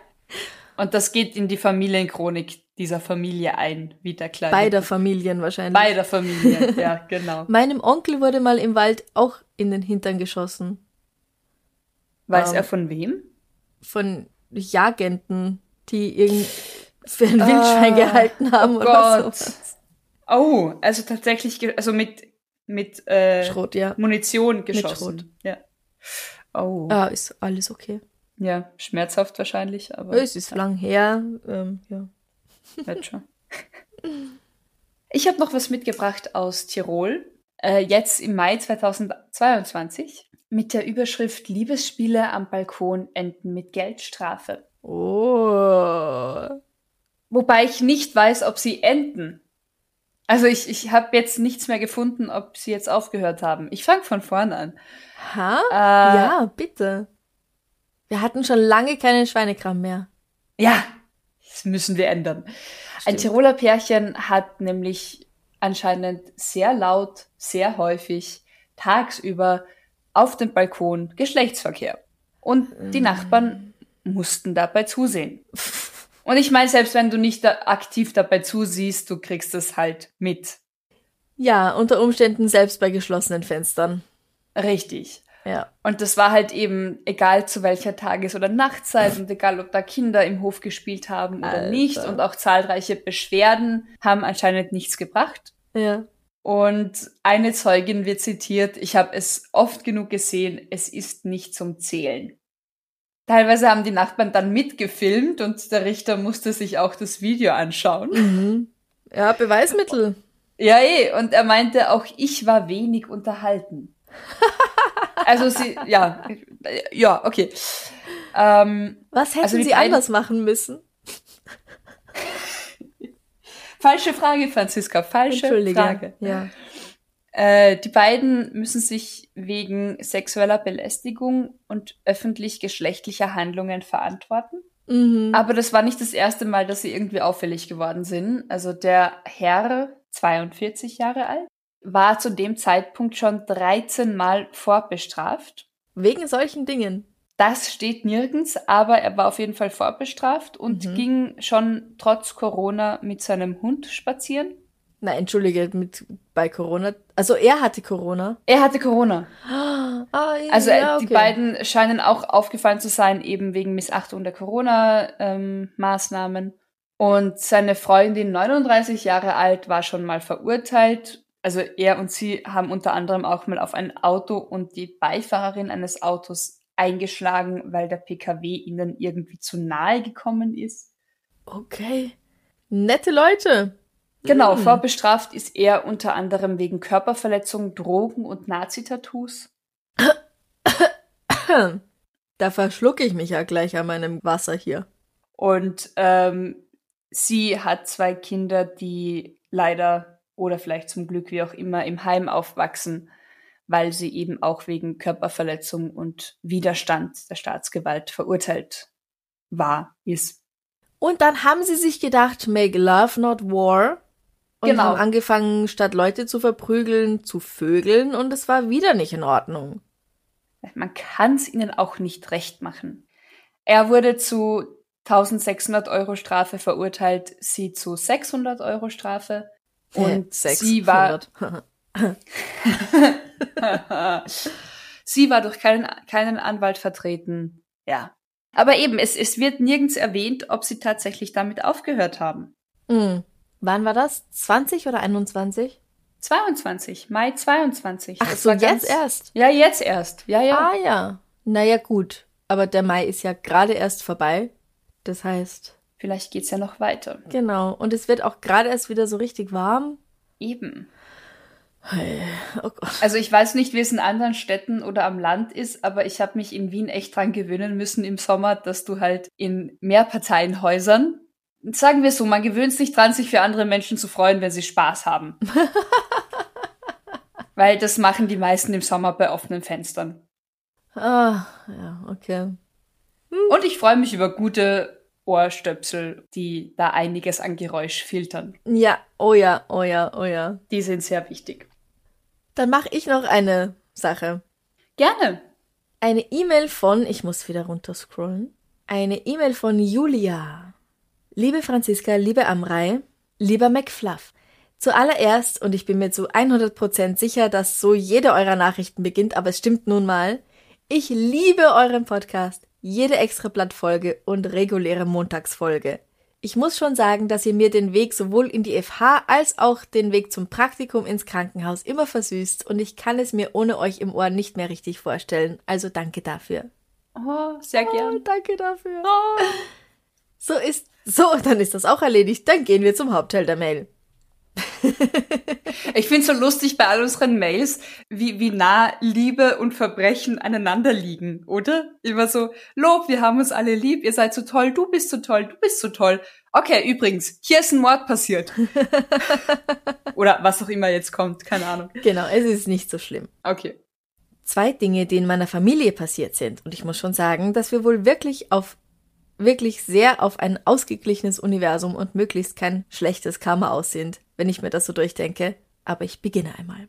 Speaker 2: Und das geht in die Familienchronik dieser Familie ein, wie der kleine.
Speaker 1: Beider Familien wahrscheinlich.
Speaker 2: Beider Familien, ja, genau.
Speaker 1: Meinem Onkel wurde mal im Wald auch in den Hintern geschossen.
Speaker 2: Weiß um, er von wem?
Speaker 1: Von Jagenten, die irgend für ein Wildschwein ah, gehalten haben oh oder Gott. so.
Speaker 2: Oh, also tatsächlich, also mit mit äh,
Speaker 1: Schrot, ja.
Speaker 2: Munition geschossen. Mit Schrot. Ja.
Speaker 1: Oh. Ah, ist alles okay.
Speaker 2: Ja, schmerzhaft wahrscheinlich, aber.
Speaker 1: Es ist ja. lang her, ähm, ja.
Speaker 2: Wird schon. Ich habe noch was mitgebracht aus Tirol, äh, jetzt im Mai 2022, mit der Überschrift Liebesspiele am Balkon enden mit Geldstrafe.
Speaker 1: Oh.
Speaker 2: Wobei ich nicht weiß, ob sie enden. Also ich, ich habe jetzt nichts mehr gefunden, ob sie jetzt aufgehört haben. Ich fange von vorne an.
Speaker 1: Ha? Äh, ja, bitte. Wir hatten schon lange keinen Schweinekram mehr.
Speaker 2: Ja, das müssen wir ändern. Stimmt. Ein Tiroler Pärchen hat nämlich anscheinend sehr laut, sehr häufig, tagsüber auf dem Balkon Geschlechtsverkehr. Und die Nachbarn mussten dabei zusehen. Und ich meine, selbst wenn du nicht da aktiv dabei zusiehst, du kriegst es halt mit.
Speaker 1: Ja, unter Umständen selbst bei geschlossenen Fenstern.
Speaker 2: Richtig.
Speaker 1: Ja.
Speaker 2: Und das war halt eben egal zu welcher Tages- oder Nachtzeit und egal ob da Kinder im Hof gespielt haben oder Alter. nicht und auch zahlreiche Beschwerden haben anscheinend nichts gebracht.
Speaker 1: Ja.
Speaker 2: Und eine Zeugin wird zitiert, ich habe es oft genug gesehen, es ist nicht zum Zählen. Teilweise haben die Nachbarn dann mitgefilmt und der Richter musste sich auch das Video anschauen.
Speaker 1: Mhm. Ja, Beweismittel.
Speaker 2: Ja, eh. Und er meinte, auch ich war wenig unterhalten. also sie, ja, ja, okay. Ähm,
Speaker 1: Was hätten also sie anders machen müssen?
Speaker 2: Falsche Frage, Franziska. Falsche Frage.
Speaker 1: Ja.
Speaker 2: Äh, die beiden müssen sich wegen sexueller Belästigung und öffentlich geschlechtlicher Handlungen verantworten.
Speaker 1: Mhm.
Speaker 2: Aber das war nicht das erste Mal, dass sie irgendwie auffällig geworden sind. Also der Herr, 42 Jahre alt, war zu dem Zeitpunkt schon 13 Mal vorbestraft.
Speaker 1: Wegen solchen Dingen.
Speaker 2: Das steht nirgends, aber er war auf jeden Fall vorbestraft und mhm. ging schon trotz Corona mit seinem Hund spazieren.
Speaker 1: Na, entschuldige, mit bei Corona. Also er hatte Corona.
Speaker 2: Er hatte Corona.
Speaker 1: Ah,
Speaker 2: ja, also äh, okay. die beiden scheinen auch aufgefallen zu sein, eben wegen Missachtung der Corona-Maßnahmen. Ähm, und seine Freundin, 39 Jahre alt, war schon mal verurteilt. Also er und sie haben unter anderem auch mal auf ein Auto und die Beifahrerin eines Autos eingeschlagen, weil der PKW ihnen irgendwie zu nahe gekommen ist.
Speaker 1: Okay. Nette Leute.
Speaker 2: Genau, mhm. vorbestraft ist er unter anderem wegen Körperverletzung, Drogen und Nazi-Tattoos.
Speaker 1: Da verschlucke ich mich ja gleich an meinem Wasser hier.
Speaker 2: Und ähm, sie hat zwei Kinder, die leider oder vielleicht zum Glück, wie auch immer, im Heim aufwachsen, weil sie eben auch wegen Körperverletzung und Widerstand der Staatsgewalt verurteilt war, ist.
Speaker 1: Und dann haben sie sich gedacht, make love not war und genau. haben angefangen, statt Leute zu verprügeln, zu vögeln und es war wieder nicht in Ordnung.
Speaker 2: Man kann es ihnen auch nicht recht machen. Er wurde zu 1600 Euro Strafe verurteilt, sie zu 600 Euro Strafe und 600. sie war sie war durch keinen, keinen Anwalt vertreten. Ja. Aber eben, es, es wird nirgends erwähnt, ob sie tatsächlich damit aufgehört haben.
Speaker 1: Mhm. Wann war das? 20 oder 21?
Speaker 2: 22, Mai 22.
Speaker 1: Ach das so, jetzt ganz, erst?
Speaker 2: Ja, jetzt erst. Ja, ja.
Speaker 1: Ah, ja. Naja, gut. Aber der Mai ist ja gerade erst vorbei. Das heißt.
Speaker 2: Vielleicht geht's ja noch weiter.
Speaker 1: Genau. Und es wird auch gerade erst wieder so richtig warm.
Speaker 2: Eben.
Speaker 1: Oh
Speaker 2: also ich weiß nicht, wie es in anderen Städten oder am Land ist, aber ich habe mich in Wien echt dran gewöhnen müssen im Sommer, dass du halt in Mehrparteienhäusern sagen wir so, man gewöhnt sich dran, sich für andere Menschen zu freuen, wenn sie Spaß haben. Weil das machen die meisten im Sommer bei offenen Fenstern.
Speaker 1: Ah, ja, okay. Okay.
Speaker 2: Hm. Und ich freue mich über gute Ohrstöpsel, die da einiges an Geräusch filtern.
Speaker 1: Ja, oh ja, oh ja, oh ja.
Speaker 2: Die sind sehr wichtig.
Speaker 1: Dann mache ich noch eine Sache.
Speaker 2: Gerne.
Speaker 1: Eine E-Mail von, ich muss wieder runterscrollen. Eine E-Mail von Julia. Liebe Franziska, liebe Amrei, lieber McFluff. Zuallererst, und ich bin mir zu 100% sicher, dass so jede eurer Nachrichten beginnt, aber es stimmt nun mal, ich liebe euren Podcast, jede Extrablattfolge und reguläre Montagsfolge. Ich muss schon sagen, dass ihr mir den Weg sowohl in die FH als auch den Weg zum Praktikum ins Krankenhaus immer versüßt und ich kann es mir ohne euch im Ohr nicht mehr richtig vorstellen. Also danke dafür.
Speaker 2: Oh, sehr oh, gern.
Speaker 1: Danke dafür. Oh. So ist, so, dann ist das auch erledigt. Dann gehen wir zum Hauptteil der Mail.
Speaker 2: ich finde es so lustig bei all unseren Mails, wie, wie nah Liebe und Verbrechen aneinander liegen, oder? Immer so, Lob, wir haben uns alle lieb, ihr seid so toll, du bist so toll, du bist so toll. Okay, übrigens, hier ist ein Mord passiert. oder was auch immer jetzt kommt, keine Ahnung.
Speaker 1: Genau, es ist nicht so schlimm.
Speaker 2: Okay.
Speaker 1: Zwei Dinge, die in meiner Familie passiert sind. Und ich muss schon sagen, dass wir wohl wirklich auf wirklich sehr auf ein ausgeglichenes Universum und möglichst kein schlechtes Karma aus sind, wenn ich mir das so durchdenke. Aber ich beginne einmal.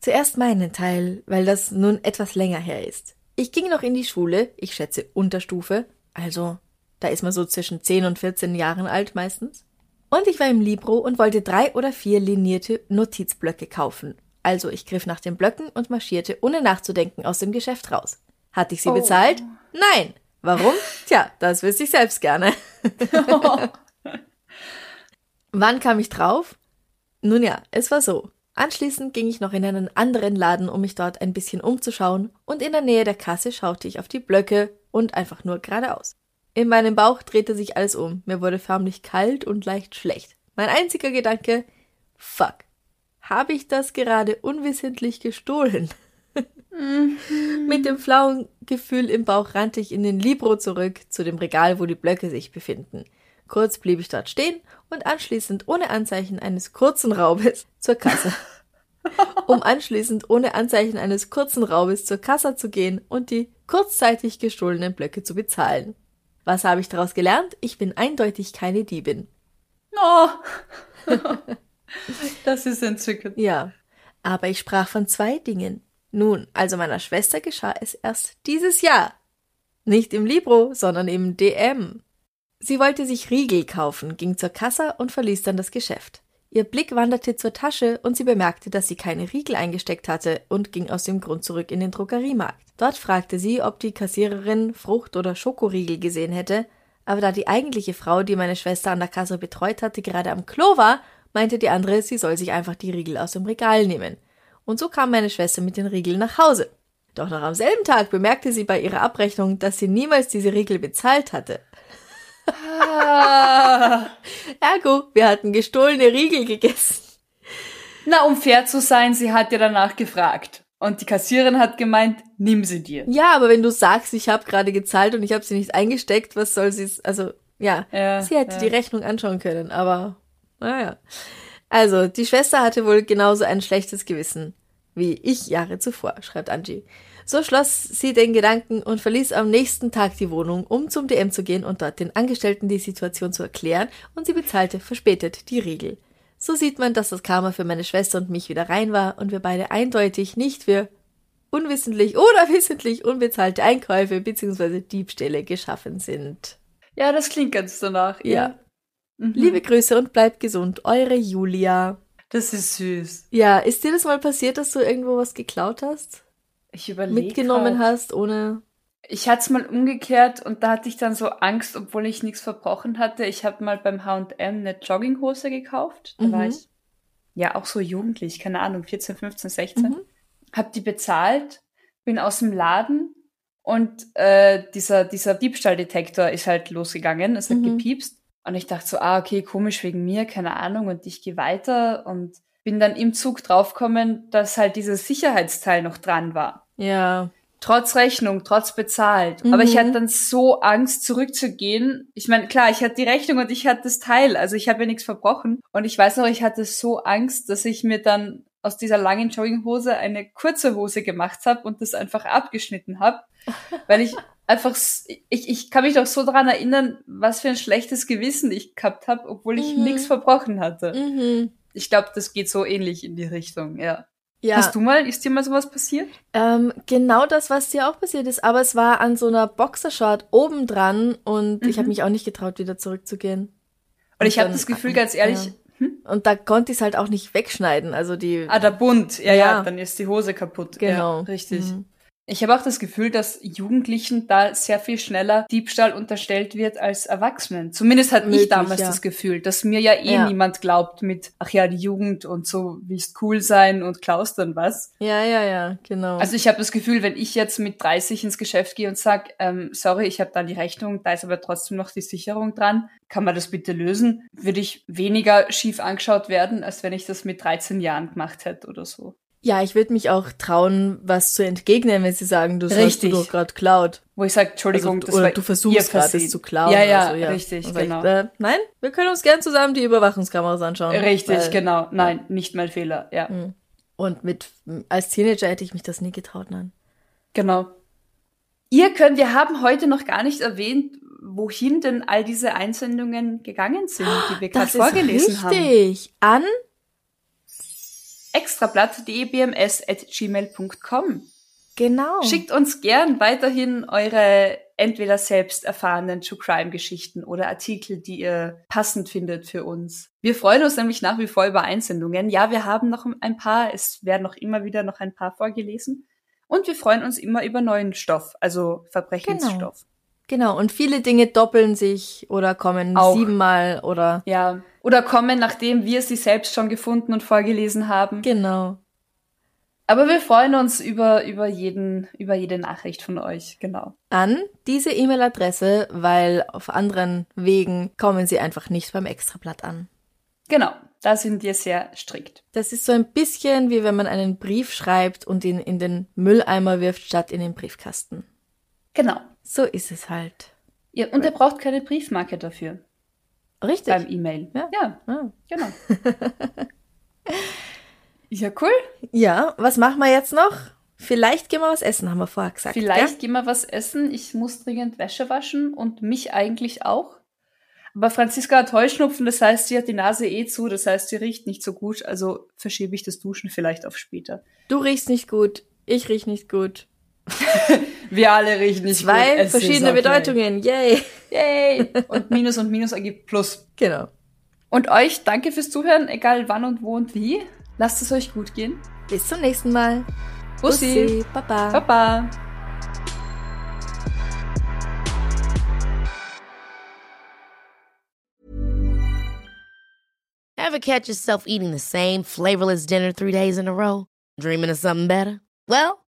Speaker 1: Zuerst meinen Teil, weil das nun etwas länger her ist. Ich ging noch in die Schule, ich schätze Unterstufe, also da ist man so zwischen 10 und 14 Jahren alt meistens. Und ich war im Libro und wollte drei oder vier linierte Notizblöcke kaufen. Also ich griff nach den Blöcken und marschierte ohne nachzudenken aus dem Geschäft raus. Hatte ich sie oh. bezahlt? Nein. Warum? Tja, das wüsste ich selbst gerne. Wann kam ich drauf? Nun ja, es war so. Anschließend ging ich noch in einen anderen Laden, um mich dort ein bisschen umzuschauen, und in der Nähe der Kasse schaute ich auf die Blöcke und einfach nur geradeaus. In meinem Bauch drehte sich alles um, mir wurde förmlich kalt und leicht schlecht. Mein einziger Gedanke, fuck, habe ich das gerade unwissentlich gestohlen? Mhm. Mit dem flauen Gefühl im Bauch rannte ich in den Libro zurück, zu dem Regal, wo die Blöcke sich befinden. Kurz blieb ich dort stehen und anschließend ohne Anzeichen eines kurzen Raubes zur Kasse. um anschließend ohne Anzeichen eines kurzen Raubes zur Kasse zu gehen und die kurzzeitig gestohlenen Blöcke zu bezahlen. Was habe ich daraus gelernt? Ich bin eindeutig keine Diebin.
Speaker 2: Oh. das ist entzückend.
Speaker 1: Ja. Aber ich sprach von zwei Dingen. Nun, also meiner Schwester geschah es erst dieses Jahr. Nicht im Libro, sondern im DM. Sie wollte sich Riegel kaufen, ging zur Kasse und verließ dann das Geschäft. Ihr Blick wanderte zur Tasche und sie bemerkte, dass sie keine Riegel eingesteckt hatte und ging aus dem Grund zurück in den Druckeriemarkt. Dort fragte sie, ob die Kassiererin Frucht- oder Schokoriegel gesehen hätte, aber da die eigentliche Frau, die meine Schwester an der Kasse betreut hatte, gerade am Klo war, meinte die andere, sie soll sich einfach die Riegel aus dem Regal nehmen und so kam meine Schwester mit den Riegeln nach Hause. Doch noch am selben Tag bemerkte sie bei ihrer Abrechnung, dass sie niemals diese Riegel bezahlt hatte. Ah. Ergo, wir hatten gestohlene Riegel gegessen.
Speaker 2: Na, um fair zu sein, sie hat ja danach gefragt. Und die Kassiererin hat gemeint, nimm sie dir.
Speaker 1: Ja, aber wenn du sagst, ich habe gerade gezahlt und ich habe sie nicht eingesteckt, was soll sie, also ja, ja sie hätte ja. die Rechnung anschauen können, aber naja. Also, die Schwester hatte wohl genauso ein schlechtes Gewissen wie ich Jahre zuvor, schreibt Angie. So schloss sie den Gedanken und verließ am nächsten Tag die Wohnung, um zum DM zu gehen und dort den Angestellten die Situation zu erklären, und sie bezahlte verspätet die Riegel. So sieht man, dass das Karma für meine Schwester und mich wieder rein war und wir beide eindeutig nicht für unwissentlich oder wissentlich unbezahlte Einkäufe bzw. Diebstähle geschaffen sind.
Speaker 2: Ja, das klingt ganz danach.
Speaker 1: Ja. Mhm. Liebe Grüße und bleibt gesund, eure Julia.
Speaker 2: Das ist süß.
Speaker 1: Ja, ist dir das mal passiert, dass du irgendwo was geklaut hast?
Speaker 2: Ich überlege.
Speaker 1: Mitgenommen grad. hast, ohne.
Speaker 2: Ich hatte es mal umgekehrt und da hatte ich dann so Angst, obwohl ich nichts verbrochen hatte. Ich habe mal beim H&M eine Jogginghose gekauft. Da mhm. war ich ja auch so jugendlich, keine Ahnung, 14, 15, 16. Mhm. Hab die bezahlt, bin aus dem Laden und äh, dieser, dieser Diebstahldetektor ist halt losgegangen, es hat mhm. gepiepst. Und ich dachte so, ah, okay, komisch wegen mir, keine Ahnung. Und ich gehe weiter und bin dann im Zug draufgekommen, dass halt dieses Sicherheitsteil noch dran war.
Speaker 1: Ja.
Speaker 2: Trotz Rechnung, trotz bezahlt. Mhm. Aber ich hatte dann so Angst, zurückzugehen. Ich meine, klar, ich hatte die Rechnung und ich hatte das Teil. Also ich habe ja nichts verbrochen. Und ich weiß noch, ich hatte so Angst, dass ich mir dann aus dieser langen Jogginghose eine kurze Hose gemacht habe und das einfach abgeschnitten habe, weil ich einfach, ich, ich kann mich doch so daran erinnern, was für ein schlechtes Gewissen ich gehabt habe, obwohl ich mhm. nichts verbrochen hatte. Mhm. Ich glaube, das geht so ähnlich in die Richtung, ja. Ja. Hast du mal, ist dir mal sowas passiert?
Speaker 1: Ähm, genau das, was dir auch passiert ist, aber es war an so einer Boxershort oben dran und mhm. ich habe mich auch nicht getraut, wieder zurückzugehen.
Speaker 2: Und, und ich habe das Gefühl, ganz ehrlich,
Speaker 1: ja. Hm? und da konnte ich es halt auch nicht wegschneiden, also die.
Speaker 2: Ah, der Bund, ja, ja, ja dann ist die Hose kaputt. Genau, ja, richtig. Mhm. Ich habe auch das Gefühl, dass Jugendlichen da sehr viel schneller Diebstahl unterstellt wird als Erwachsenen. Zumindest hat Möglich, ich damals ja. das Gefühl, dass mir ja eh ja. niemand glaubt mit, ach ja, die Jugend und so willst cool sein und klaust dann was.
Speaker 1: Ja, ja, ja, genau.
Speaker 2: Also ich habe das Gefühl, wenn ich jetzt mit 30 ins Geschäft gehe und sag, ähm, sorry, ich habe da die Rechnung, da ist aber trotzdem noch die Sicherung dran, kann man das bitte lösen, würde ich weniger schief angeschaut werden, als wenn ich das mit 13 Jahren gemacht hätte oder so.
Speaker 1: Ja, ich würde mich auch trauen, was zu entgegnen, wenn sie sagen, du hast du doch gerade klaut.
Speaker 2: Wo ich sage, Entschuldigung,
Speaker 1: also, das oder du versuchst gerade es zu klauen.
Speaker 2: Ja, ja, so, ja. richtig,
Speaker 1: genau. Ich, äh, nein, wir können uns gern zusammen die Überwachungskameras anschauen.
Speaker 2: Richtig, weil, genau. Nein, nicht mein Fehler, ja. Hm.
Speaker 1: Und mit als Teenager hätte ich mich das nie getraut, nein.
Speaker 2: Genau. Ihr könnt, wir haben heute noch gar nicht erwähnt, wohin denn all diese Einsendungen gegangen sind, die wir gerade vorgelesen richtig. haben. Richtig.
Speaker 1: An
Speaker 2: extrablatt.dbms.gmail.com.
Speaker 1: Genau.
Speaker 2: Schickt uns gern weiterhin eure entweder selbst erfahrenen True Crime Geschichten oder Artikel, die ihr passend findet für uns. Wir freuen uns nämlich nach wie vor über Einsendungen. Ja, wir haben noch ein paar. Es werden noch immer wieder noch ein paar vorgelesen. Und wir freuen uns immer über neuen Stoff, also Verbrechensstoff.
Speaker 1: Genau. Genau. Und viele Dinge doppeln sich oder kommen Auch. siebenmal oder.
Speaker 2: Ja oder kommen, nachdem wir sie selbst schon gefunden und vorgelesen haben.
Speaker 1: Genau.
Speaker 2: Aber wir freuen uns über, über, jeden, über jede Nachricht von euch, genau.
Speaker 1: An diese E-Mail-Adresse, weil auf anderen Wegen kommen sie einfach nicht beim Extrablatt an.
Speaker 2: Genau, da sind wir sehr strikt.
Speaker 1: Das ist so ein bisschen wie wenn man einen Brief schreibt und ihn in den Mülleimer wirft, statt in den Briefkasten.
Speaker 2: Genau.
Speaker 1: So ist es halt.
Speaker 2: Ja, und er braucht keine Briefmarke dafür.
Speaker 1: Richtig.
Speaker 2: Beim E-Mail. Ja, ja ah. genau. ja, cool.
Speaker 1: Ja, was machen wir jetzt noch? Vielleicht gehen wir was essen, haben wir vorher gesagt.
Speaker 2: Vielleicht ja? gehen wir was essen. Ich muss dringend Wäsche waschen und mich eigentlich auch. Aber Franziska hat Heuschnupfen, das heißt, sie hat die Nase eh zu, das heißt, sie riecht nicht so gut. Also verschiebe ich das Duschen vielleicht auf später.
Speaker 1: Du riechst nicht gut, ich riech nicht gut.
Speaker 2: Wir alle riechen nicht
Speaker 1: Zwei gut. verschiedene okay. Bedeutungen. Yay.
Speaker 2: Yay. Und Minus und Minus ergibt Plus.
Speaker 1: Genau.
Speaker 2: Und euch danke fürs Zuhören, egal wann und wo und wie. Lasst es euch gut gehen.
Speaker 1: Bis zum nächsten Mal.
Speaker 2: Bussi. Bussi.
Speaker 1: Baba.
Speaker 2: Baba.
Speaker 3: Ever catch yourself eating the same flavorless dinner three days in a row? Dreaming of something better? Well,